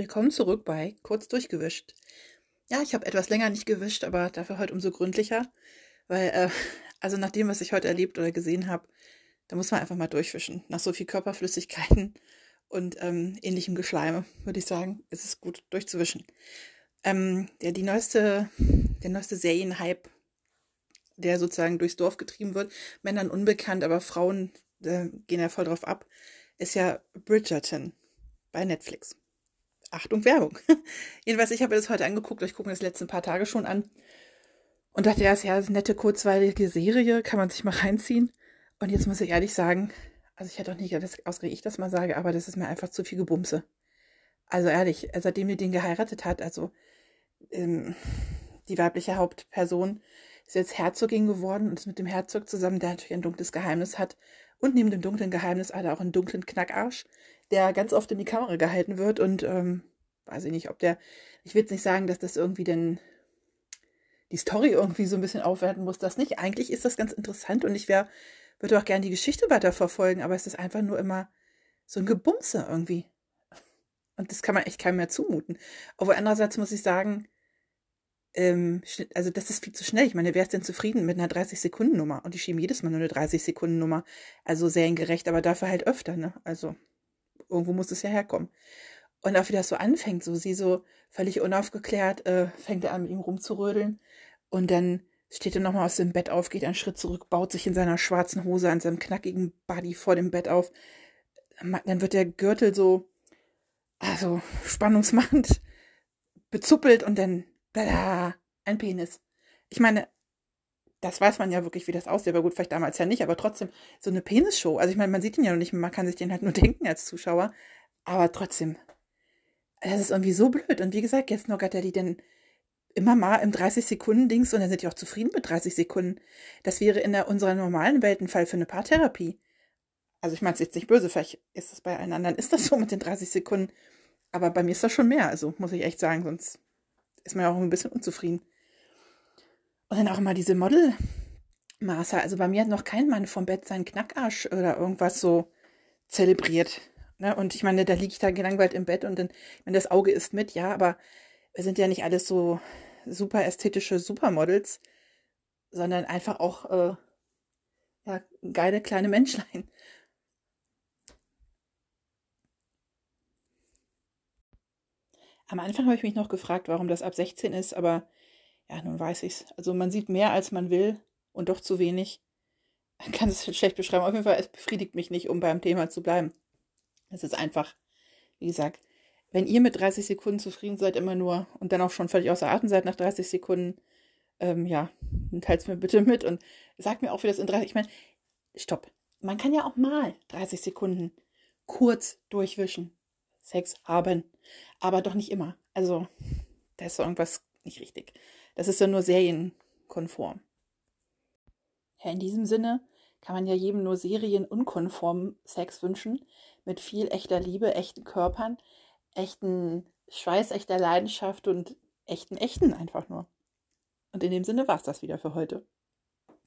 Willkommen zurück bei Kurz durchgewischt. Ja, ich habe etwas länger nicht gewischt, aber dafür heute umso gründlicher, weil, äh, also nach dem, was ich heute erlebt oder gesehen habe, da muss man einfach mal durchwischen. Nach so viel Körperflüssigkeiten und ähm, ähnlichem Geschleime, würde ich sagen, ist es gut durchzuwischen. Ähm, der, die neueste, der neueste Serienhype, der sozusagen durchs Dorf getrieben wird, Männern unbekannt, aber Frauen äh, gehen ja voll drauf ab, ist ja Bridgerton bei Netflix. Achtung, Werbung. Jedenfalls, ich habe das heute angeguckt, ich gucke mir das letzten paar Tage schon an und dachte, ja, ist ja eine nette, kurzweilige Serie, kann man sich mal reinziehen. Und jetzt muss ich ehrlich sagen, also ich hätte auch nicht dass ausgerechnet ich das mal sage, aber das ist mir einfach zu viel Gebumse. Also ehrlich, seitdem die den geheiratet hat, also ähm, die weibliche Hauptperson ist jetzt Herzogin geworden und ist mit dem Herzog zusammen, der natürlich ein dunkles Geheimnis hat. Und neben dem dunklen Geheimnis hat er auch einen dunklen Knackarsch, der ganz oft in die Kamera gehalten wird und ähm, weiß ich nicht, ob der, ich will jetzt nicht sagen, dass das irgendwie denn die Story irgendwie so ein bisschen aufwerten muss, das nicht. Eigentlich ist das ganz interessant und ich wäre, würde auch gerne die Geschichte weiterverfolgen, aber es ist einfach nur immer so ein Gebumse irgendwie. Und das kann man echt keinem mehr zumuten. Aber andererseits muss ich sagen, ähm, also das ist viel zu schnell. Ich meine, wer ist denn zufrieden mit einer 30-Sekunden-Nummer? Und die schieben jedes Mal nur eine 30-Sekunden-Nummer. Also seriengerecht, aber dafür halt öfter, ne? Also irgendwo muss es ja herkommen. Und auch wie das so anfängt, so sie so völlig unaufgeklärt, äh, fängt er an mit ihm rumzurödeln und dann steht er nochmal aus dem Bett auf, geht einen Schritt zurück, baut sich in seiner schwarzen Hose an seinem knackigen Body vor dem Bett auf. Dann wird der Gürtel so, also spannungsmachend bezuppelt und dann, bada, ein Penis. Ich meine, das weiß man ja wirklich, wie das aussieht, aber gut, vielleicht damals ja nicht, aber trotzdem so eine Penisshow. Also ich meine, man sieht ihn ja noch nicht, man kann sich den halt nur denken als Zuschauer, aber trotzdem, das ist irgendwie so blöd. Und wie gesagt, jetzt noch hat er die denn immer mal im 30-Sekunden-Dings und dann sind die auch zufrieden mit 30 Sekunden. Das wäre in der, unserer normalen Welt ein Fall für eine Paartherapie. Also ich meine es jetzt nicht böse, vielleicht ist es bei allen anderen, ist das so mit den 30 Sekunden. Aber bei mir ist das schon mehr, also muss ich echt sagen, sonst ist man ja auch ein bisschen unzufrieden. Und dann auch immer diese Modelmaße. Also bei mir hat noch kein Mann vom Bett seinen Knackarsch oder irgendwas so zelebriert. Ne? Und ich meine, da liege ich da gelangweilt im Bett und dann, wenn das Auge ist mit, ja, aber wir sind ja nicht alles so super ästhetische Supermodels, sondern einfach auch äh, ja, geile kleine Menschlein. Am Anfang habe ich mich noch gefragt, warum das ab 16 ist, aber ja, nun weiß ich's. Also man sieht mehr, als man will und doch zu wenig. Man kann es schlecht beschreiben. Auf jeden Fall, es befriedigt mich nicht, um beim Thema zu bleiben. Es ist einfach, wie gesagt, wenn ihr mit 30 Sekunden zufrieden seid, immer nur und dann auch schon völlig außer Atem seid nach 30 Sekunden, ähm, ja, dann teilt es mir bitte mit und sagt mir auch, wie das in 30, ich meine, stopp. Man kann ja auch mal 30 Sekunden kurz durchwischen. Sex haben. Aber doch nicht immer. Also, da ist so irgendwas nicht richtig. Das ist ja nur serienkonform. Ja, in diesem Sinne kann man ja jedem nur serienunkonformen Sex wünschen. Mit viel echter Liebe, echten Körpern, echten Schweiß, echter Leidenschaft und echten Echten einfach nur. Und in dem Sinne war es das wieder für heute.